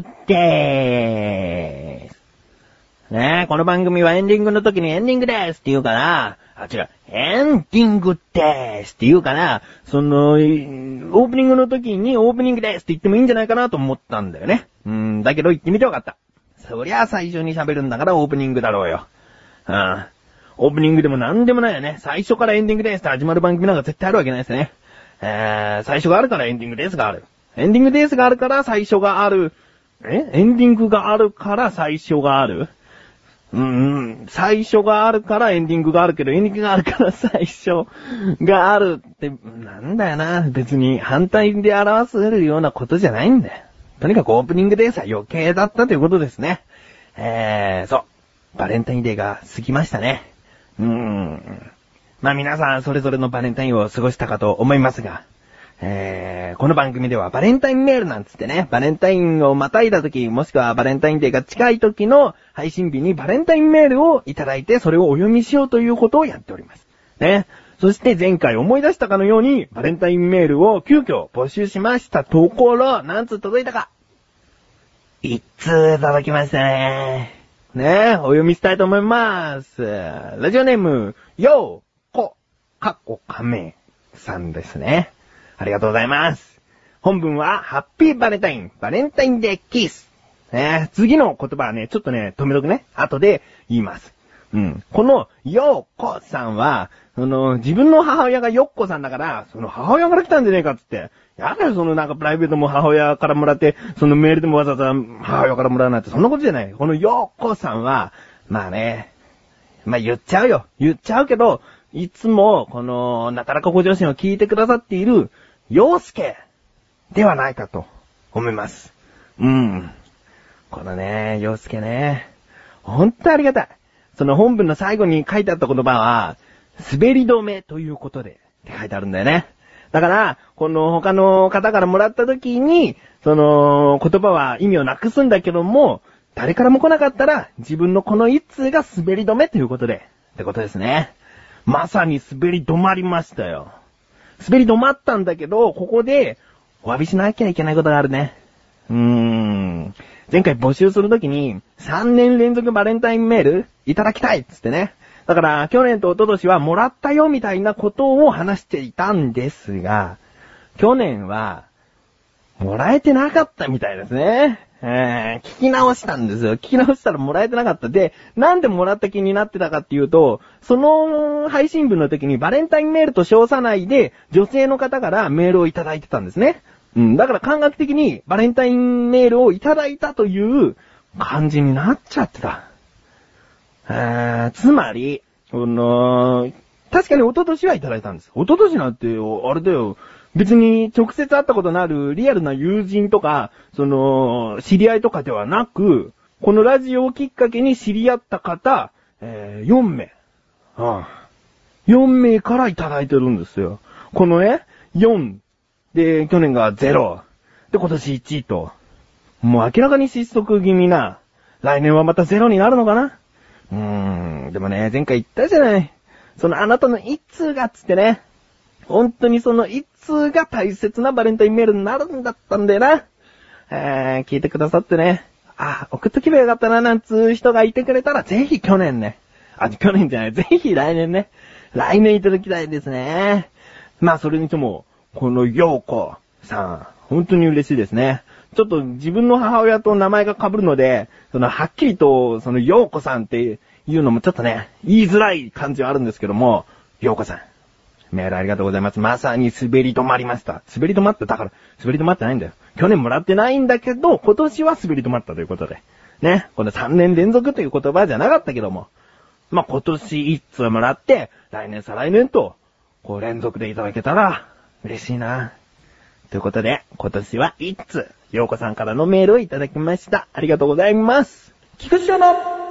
グでーす。ねえ、この番組はエンディングの時にエンディングですって言うから、あ、違う、エンディングですって言うから、その、オープニングの時にオープニングですって言ってもいいんじゃないかなと思ったんだよね。うん、だけど言ってみてよかった。そりゃ最初に喋るんだからオープニングだろうよ。うん。オープニングでも何でもないよね。最初からエンディングですって始まる番組なんか絶対あるわけないですね。えー、最初があるからエンディングですがある。エンディングですがあるから最初がある。え？エンディングがあるから最初がある？うーん、最初があるからエンディングがあるけど、エンディングがあるから最初があるって、なんだよな。別に反対で表せるようなことじゃないんだよ。とにかくオープニングですは余計だったということですね。えー、そう。バレンタインデーが過ぎましたね。うーん。まあ皆さんそれぞれのバレンタインを過ごしたかと思いますが、えー、この番組ではバレンタインメールなんつってね、バレンタインをまたいだ時、もしくはバレンタインデーが近い時の配信日にバレンタインメールをいただいて、それをお読みしようということをやっております。ね。そして前回思い出したかのように、バレンタインメールを急遽募集しましたところ、何通届いたか一通届きましたね。ねお読みしたいと思います。ラジオネーム、ようこ、かっこかめさんですね。ありがとうございます。本文は、ハッピーバレンタイン、バレンタインデーキス。ね、次の言葉はね、ちょっとね、止めとくね。後で言います。うん。この、ようこさんは、その、自分の母親がよっこさんだから、その母親から来たんじゃねえかっつって。やだよ、そのなんかプライベートも母親からもらって、そのメールでもわざわざ母親からもらうなんて、そんなことじゃない。このよっこさんは、まあね、まあ言っちゃうよ。言っちゃうけど、いつも、この、なたらかご女子を聞いてくださっている、洋介ではないかと思います。うん。このね、洋介ね、ほんとありがたい。その本文の最後に書いてあった言葉は、滑り止めということで、って書いてあるんだよね。だから、この他の方からもらった時に、その言葉は意味をなくすんだけども、誰からも来なかったら、自分のこの一通が滑り止めということで、ってことですね。まさに滑り止まりましたよ。滑り止まったんだけど、ここで、お詫びしなきゃいけないことがあるね。うーん。前回募集するときに、3年連続バレンタインメールいただきたいっつってね。だから、去年と一昨年はもらったよみたいなことを話していたんですが、去年は、もらえてなかったみたいですね。えー、聞き直したんですよ。聞き直したらもらえてなかった。で、なんでもらった気になってたかっていうと、その配信分の時にバレンタインメールと称さないで、女性の方からメールをいただいてたんですね。うん、だから感覚的にバレンタインメールをいただいたという感じになっちゃってた。えー、つまり、この、確かに一昨年はいただいたんです。一昨年なんて、あれだよ、別に直接会ったことのあるリアルな友人とか、その、知り合いとかではなく、このラジオをきっかけに知り合った方、えー、4名。ああ4名からいただいてるんですよ。このね、4。で、去年が0。で、今年1と。もう明らかに失速気味な。来年はまた0になるのかな？うーん、でもね、前回言ったじゃない。そのあなたの一通がっつってね。本当にその一通が大切なバレンタインメールになるんだったんだよな。えー、聞いてくださってね。あ、送っとけばよかったな、なんつう人がいてくれたら、ぜひ去年ね。あ、去年じゃない、ぜひ来年ね。来年いただきたいですね。まあ、それにしても、このようこさん、本当に嬉しいですね。ちょっと自分の母親と名前が被るので、その、はっきりと、その、ようこさんっていうのもちょっとね、言いづらい感じはあるんですけども、ようこさん。メールありがとうございます。まさに滑り止まりました。滑り止まった。だから、滑り止まってないんだよ。去年もらってないんだけど、今年は滑り止まったということで。ね。この3年連続という言葉じゃなかったけども。まあ、今年1通もらって、来年再来年と、こう連続でいただけたら、嬉しいな。ということで、今年は1通、ようこさんからのメールをいただきました。ありがとうございます。菊池の、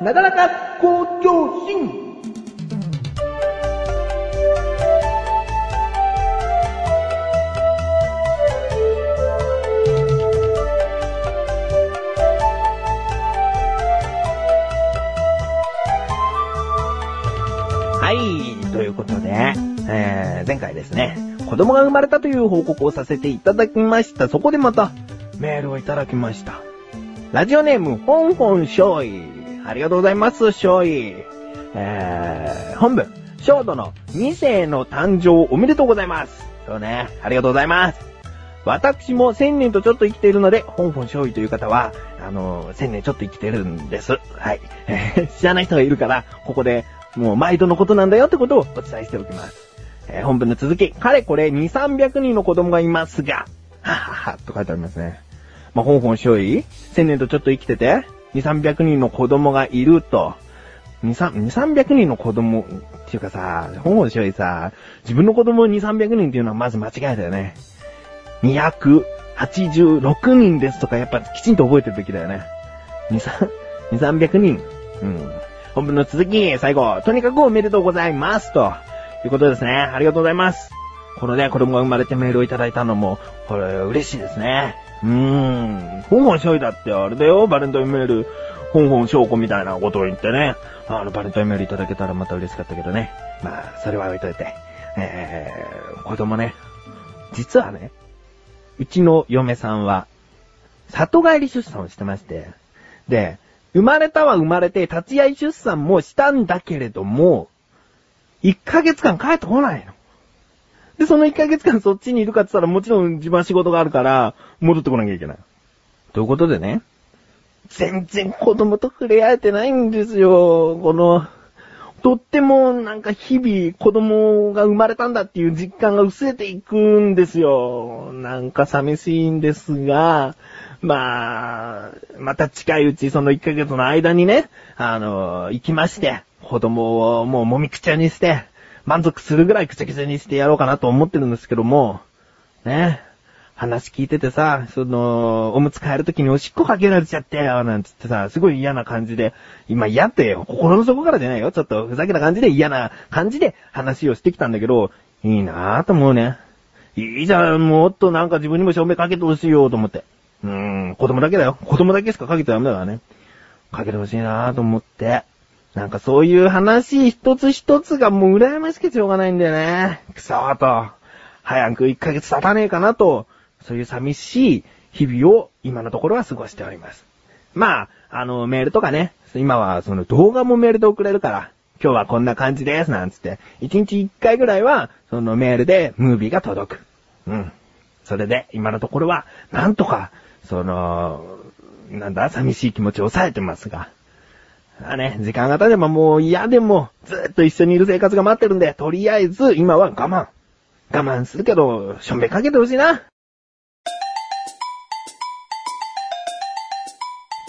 なだらか向上心。ということで、えー、前回ですね、子供が生まれたという報告をさせていただきました。そこでまた、メールをいただきました。ラジオネーム、ホンホンショイ。ありがとうございます、ショイ。えー、本文、ショートの2世の誕生おめでとうございます。そうね、ありがとうございます。私も1000年とちょっと生きているので、ホンホンショイという方は、あの、1000年ちょっと生きてるんです。はい。知らない人がいるから、ここで、もう毎度のことなんだよってことをお伝えしておきます。えー本文の続き、かれこれ2、300人の子供がいますが、ははは、と書いてありますね。まあ、ほんほんしょい ?1000 年とちょっと生きてて、2、300人の子供がいると、2、3 300人の子供、っていうかさ、ほんほんしょいさ、自分の子供2、300人っていうのはまず間違いだよね。286人ですとかやっぱきちんと覚えてるべきだよね。2、3 2 300人。うん。本文の続き、最後、とにかくおめでとうございます。ということですね。ありがとうございます。このね、子供が生まれてメールをいただいたのも、これ、嬉しいですね。うーん。本本しょいだってあれだよ、バレンタインメール、本本証拠みたいなことを言ってね。あの、バレンタインメールいただけたらまた嬉しかったけどね。まあ、それは置いといて。えー、子供ね。実はね、うちの嫁さんは、里帰り出産をしてまして、で、生まれたは生まれて、立ち会い出産もしたんだけれども、1ヶ月間帰ってこないの。で、その1ヶ月間そっちにいるかって言ったらもちろん自分は仕事があるから、戻ってこなきゃいけない。ということでね、全然子供と触れ合えてないんですよ。この、とってもなんか日々子供が生まれたんだっていう実感が薄れていくんですよ。なんか寂しいんですが、まあ、また近いうちその1ヶ月の間にね、あの、行きまして、子供をもうもみくちゃにして、満足するぐらいくちゃくちゃにしてやろうかなと思ってるんですけども、ね、話聞いててさ、その、おむつ替えるときにおしっこかけられちゃったよ、なんつってさ、すごい嫌な感じで、今嫌って心の底からじゃないよ。ちょっとふざけた感じで嫌な感じで話をしてきたんだけど、いいなぁと思うね。いいじゃん、もっとなんか自分にも証明かけてほしいよ、と思って。うん、子供だけだよ。子供だけしかかけちゃダメだからね。かけてほしいなぁと思って。なんかそういう話一つ一つがもう羨ましくてしょうがないんだよね。くそーと。早く1ヶ月経たねえかなと、そういう寂しい日々を今のところは過ごしております。まあ、あの、メールとかね、今はその動画もメールで送れるから、今日はこんな感じです、なんつって、1日1回ぐらいは、そのメールでムービーが届く。うん。それで、今のところは、なんとか、その、なんだ、寂しい気持ちを抑えてますが。あね、時間が経てばもう嫌でも、ずっと一緒にいる生活が待ってるんで、とりあえず今は我慢。我慢するけど、しょんべかけてほしいな。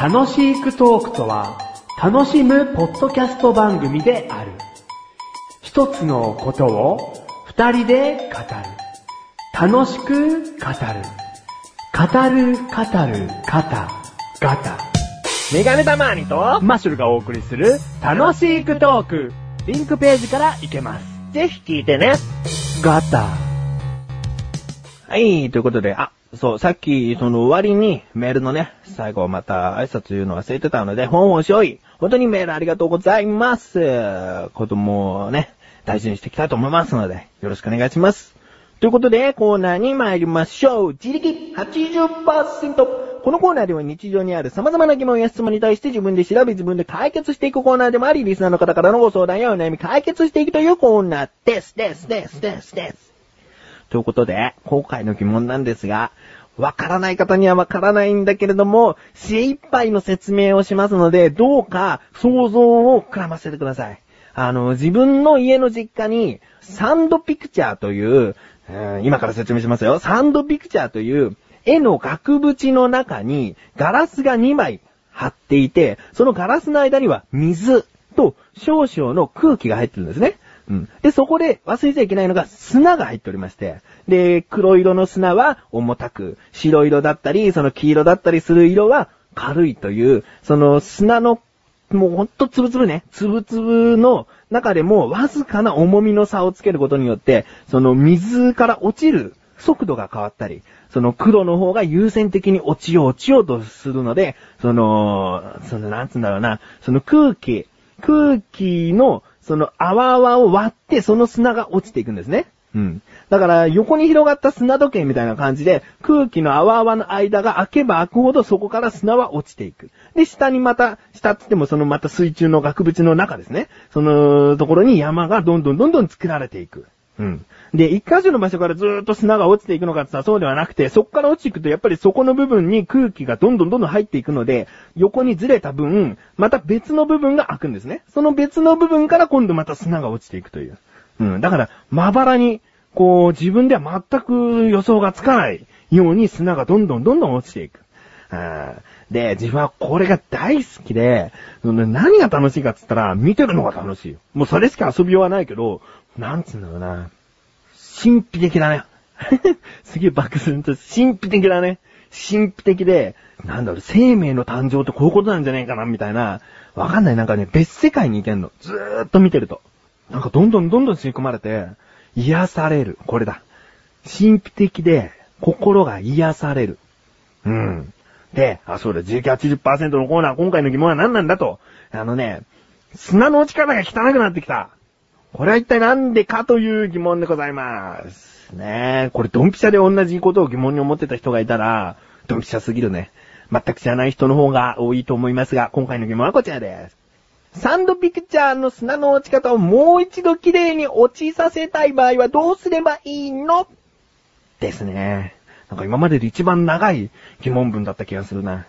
楽しくトークとは、楽しむポッドキャスト番組である。一つのことを二人で語る。楽しく語る。語る、語る、方、ガタ。メガネたまーにと、マッシュルがお送りする楽しくトーク。リンクページから行けます。ぜひ聞いてね。ガタ。はい、ということで、あ、そう、さっき、その終わりにメールのね、最後また挨拶言うの忘れてたので、本をしょい。本当にメールありがとうございます。子供をね、大事にしていきたいと思いますので、よろしくお願いします。ということで、コーナーに参りましょう。自力80%。このコーナーでは日常にある様々な疑問や質問に対して自分で調べ自分で解決していくコーナーでもあり、リスナーの方からのご相談やお悩み解決していくというコーナーです、です、です、です、です。ということで、今回の疑問なんですが、わからない方にはわからないんだけれども、精一杯の説明をしますので、どうか想像を膨らませてください。あの、自分の家の実家に、サンドピクチャーという、今から説明しますよ。サンドピクチャーという、絵の額縁の中にガラスが2枚貼っていて、そのガラスの間には水と少々の空気が入ってるんですね。うん。で、そこで忘れちゃいけないのが砂が入っておりまして、で、黒色の砂は重たく、白色だったり、その黄色だったりする色は軽いという、その砂の、もうほんとつぶつぶね、つぶつぶの中でもわずかな重みの差をつけることによって、その水から落ちる速度が変わったり、その黒の方が優先的に落ちよう落ちようとするので、その、そのなんつうんだろうな、その空気、空気のその泡々を割ってその砂が落ちていくんですね。うん。だから横に広がった砂時計みたいな感じで空気の泡々の間が開けば開くほどそこから砂は落ちていく。で、下にまた、下ってってもそのまた水中の額縁の中ですね。そのところに山がどんどんどんどん作られていく。うん。で、一箇所の場所からずっと砂が落ちていくのかってさ、そうではなくて、そこから落ちていくと、やっぱりそこの部分に空気がどんどんどんどん入っていくので、横にずれた分、また別の部分が開くんですね。その別の部分から今度また砂が落ちていくという。うん。だから、まばらに、こう、自分では全く予想がつかないように砂がどんどんどんどん落ちていく。で、自分はこれが大好きで、何が楽しいかって言ったら、見てるのが楽しい。もうそれしか遊びようはないけど、なんつうんだろうな。神秘的だね。すげえバックすると神秘的だね。神秘的で、なんだろう、生命の誕生ってこういうことなんじゃねえかな、みたいな。わかんない、なんかね、別世界に行けんの。ずーっと見てると。なんかどんどんどんどん吸い込まれて、癒される。これだ。神秘的で、心が癒される。うん。で、あ、そうだ、1980%のコーナー、今回の疑問は何なんだと。あのね、砂の落ち方が汚くなってきた。これは一体なんでかという疑問でございます。ねえ、これドンピシャで同じことを疑問に思ってた人がいたら、ドンピシャすぎるね。全く知らない人の方が多いと思いますが、今回の疑問はこちらです。サンドピクチャーの砂の落ち方をもう一度綺麗に落ちさせたい場合はどうすればいいの？ですね。なんか今までで一番長い疑問文だった気がするな。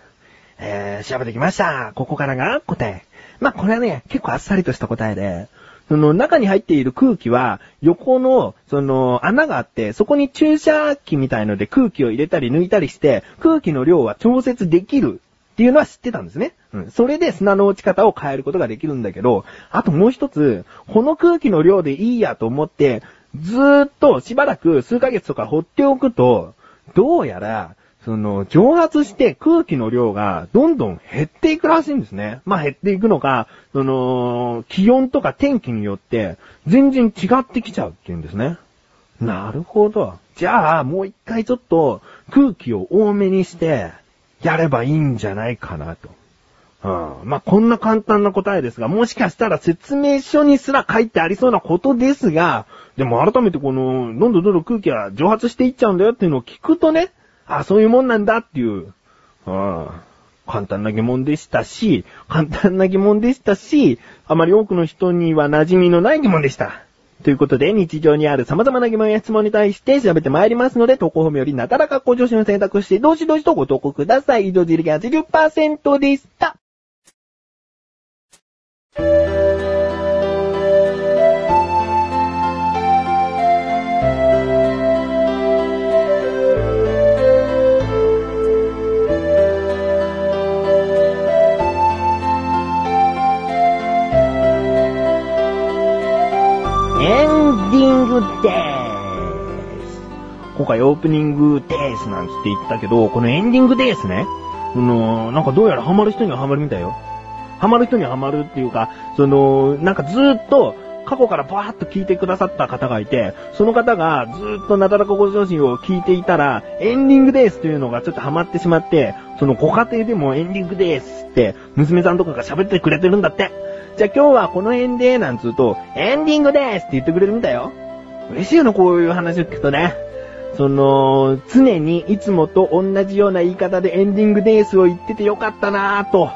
えー、調べてきました。ここからが答え。まあ、これはね、結構あっさりとした答えで、その中に入っている空気は、横の、その穴があって、そこに注射器みたいので空気を入れたり抜いたりして、空気の量は調節できるっていうのは知ってたんですね。うん。それで砂の落ち方を変えることができるんだけど、あともう一つ、この空気の量でいいやと思って、ずーっとしばらく数ヶ月とか放っておくと、どうやら、その、蒸発して空気の量がどんどん減っていくらしいんですね。まあ減っていくのか、その、気温とか天気によって全然違ってきちゃうっていうんですね。なるほど。じゃあ、もう一回ちょっと空気を多めにしてやればいいんじゃないかなと。まあ、こんな簡単な答えですが、もしかしたら説明書にすら書いてありそうなことですが、でも改めてこの、どんどんどんどん空気が蒸発していっちゃうんだよっていうのを聞くとね、あ、そういうもんなんだっていう、簡単な疑問でしたし、簡単な疑問でしたし、あまり多くの人には馴染みのない疑問でした。ということで、日常にある様々な疑問や質問に対して調べてまいりますので、投稿フォームよりなだらか向上心を選択して、どしどしとご投稿ください。移動自力80%でした。です。今回オープニングでーすなんつって言ったけど、このエンディングでーすね。その、なんかどうやらハマる人にはハマるみたいよ。ハマる人にはハマるっていうか、その、なんかずっと、過去からバーッと聞いてくださった方がいて、その方がずっとなだらかご上心を聞いていたら、エンディングですというのがちょっとハマってしまって、そのご家庭でもエンディングですって、娘さんとかが喋ってくれてるんだって。じゃあ今日はこの辺で、なんつうと、エンディングですって言ってくれるんだよ。嬉しいよな、こういう話を聞くとね。その、常にいつもと同じような言い方でエンディングデースを言っててよかったなぁと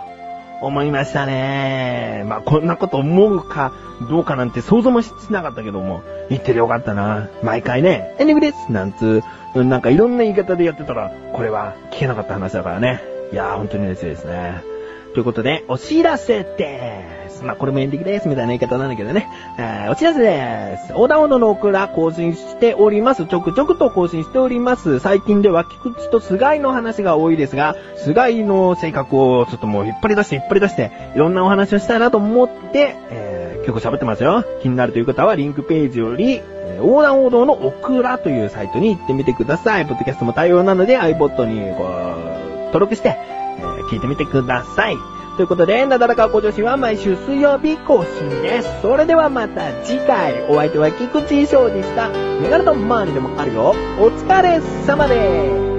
思いましたね。まあ、こんなこと思うかどうかなんて想像もしなかったけども、言っててよかったな毎回ね、エンディングですなんつう、なんかいろんな言い方でやってたら、これは聞けなかった話だからね。いやー、本当に嬉しいですね。ということで、お知らせでーす。まあ、これもエンディングです、みたいな言い方なんだけどね。えー、お知らせでーす。横断歩道のオクラ更新しております。ちょくちょくと更新しております。最近では菊池と菅井の話が多いですが、菅井の性格をちょっともう引っ張り出して引っ張り出して、いろんなお話をしたいなと思って、えー、結構喋ってますよ。気になるという方はリンクページより、横断歩道のオクラというサイトに行ってみてください。ポッドキャストも対応なので iPod にこう、登録して、聞いてみてください。ということで、なだらかご女子は毎週水曜日更新です。それではまた次回、お相手は菊池翔でした。メガネと周りでもあるよ。お疲れ様です。